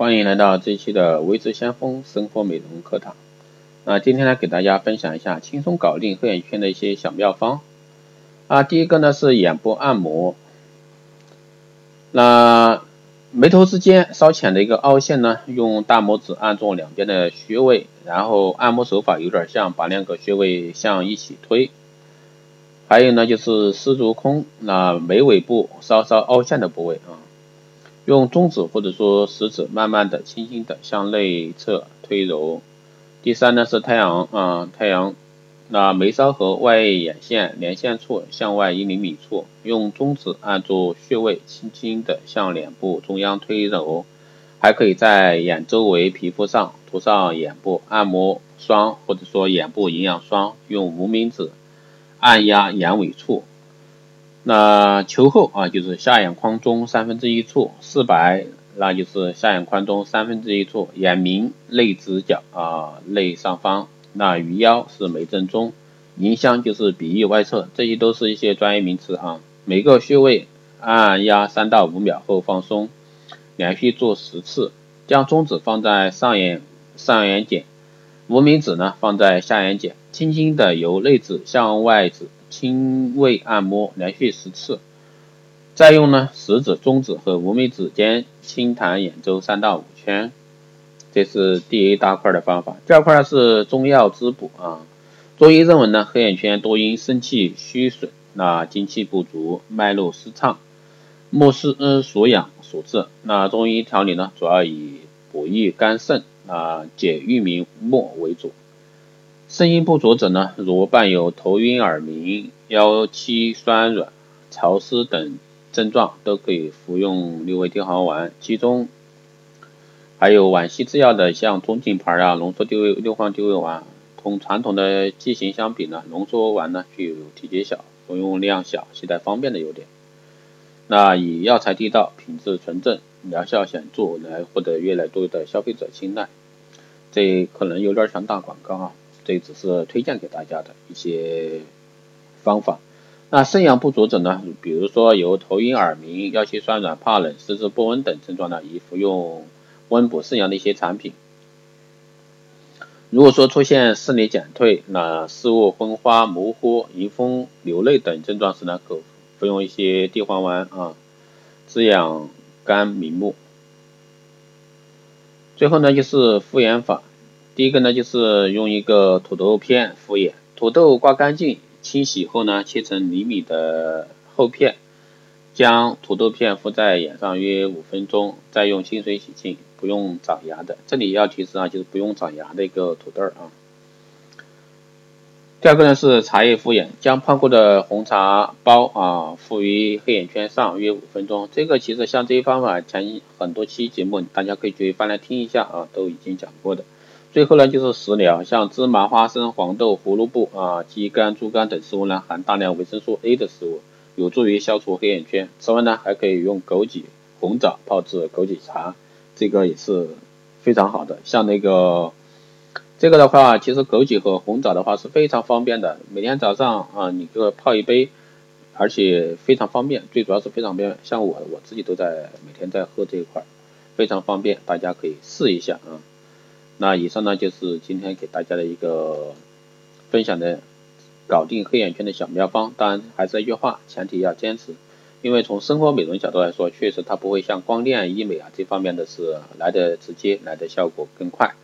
欢迎来到这一期的维持先锋生活美容课堂。那今天呢，给大家分享一下轻松搞定黑眼圈的一些小妙方。啊，第一个呢是眼部按摩。那眉头之间稍浅的一个凹陷呢，用大拇指按住两边的穴位，然后按摩手法有点像把两个穴位向一起推。还有呢就是丝竹空，那眉尾部稍稍凹陷的部位啊。用中指或者说食指慢慢的、轻轻的向内侧推揉。第三呢是太阳啊，太阳那眉梢和外眼线连线处向外一厘米处，用中指按住穴位，轻轻的向脸部中央推揉。还可以在眼周围皮肤上涂上眼部按摩霜或者说眼部营养霜，用无名指按压眼尾处。那球后啊，就是下眼眶中三分之一处，四白，那就是下眼眶中三分之一处，眼明内直角啊内上方，那鱼腰是眉正中，迎香就是鼻翼外侧，这些都是一些专业名词啊。每个穴位按压三到五秒后放松，连续做十次，将中指放在上眼上眼睑，无名指呢放在下眼睑，轻轻的由内指向外指。轻微按摩，连续十次。再用呢食指、中指和无名指尖轻弹眼周三到五圈。这是第一大块的方法。第二块呢是中药滋补啊。中医认为呢，黑眼圈多因生气虚损、那精气不足、脉络失畅、目失所养所致。那中医调理呢，主要以补益肝肾啊、解郁民末为主。肾阴不足者呢，如伴有头晕耳鸣、腰膝酸软、潮湿等症状，都可以服用六味地黄丸。其中还有皖西制药的，像中景牌啊，浓缩六味六黄地味丸，同传统的剂型相比呢，浓缩丸呢具有体积小、服用量小、携带方便的优点。那以药材地道、品质纯正、疗效显著来获得越来越多的消费者青睐。这可能有点像打广告啊。这只是推荐给大家的一些方法。那肾阳不足者呢，比如说有头晕、耳鸣、腰膝酸软、怕冷、四肢不温等症状呢，宜服用温补肾阳的一些产品。如果说出现视力减退、那视物昏花、模糊、迎风流泪等症状时呢，可服用一些地黄丸啊，滋养肝明目。最后呢，就是敷眼法。第一个呢，就是用一个土豆片敷眼，土豆刮干净、清洗后呢，切成厘米的厚片，将土豆片敷在眼上约五分钟，再用清水洗净，不用长牙的。这里要提示啊，就是不用长牙的一个土豆啊。第二个呢是茶叶敷眼，将泡过的红茶包啊敷于黑眼圈上约五分钟。这个其实像这些方法，前很多期节目大家可以去翻来听一下啊，都已经讲过的。最后呢，就是食疗，像芝麻、花生、黄豆、胡萝卜啊、鸡肝、猪肝等食物呢，含大量维生素 A 的食物，有助于消除黑眼圈。此外呢，还可以用枸杞、红枣泡制枸杞茶，这个也是非常好的。像那个这个的话，其实枸杞和红枣的话是非常方便的，每天早上啊，你就泡一杯，而且非常方便，最主要是非常方便。像我我自己都在每天在喝这一块，非常方便，大家可以试一下啊。那以上呢就是今天给大家的一个分享的搞定黑眼圈的小妙方，当然还是那句话，前提要坚持，因为从生活美容角度来说，确实它不会像光电医美啊这方面的是来的直接，来的效果更快，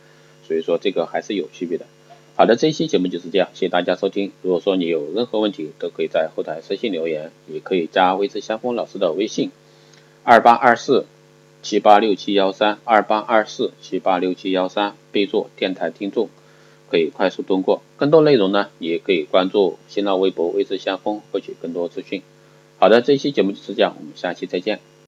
所以说这个还是有区别的。好的，这期节目就是这样，谢谢大家收听。如果说你有任何问题，都可以在后台私信留言，也可以加微之相锋老师的微信二八二四。七八六七幺三二八二四七八六七幺三，备注电台听众，可以快速通过。更多内容呢，也可以关注新浪微博“未知相锋”获取更多资讯。好的，这期节目就是这样，我们下期再见。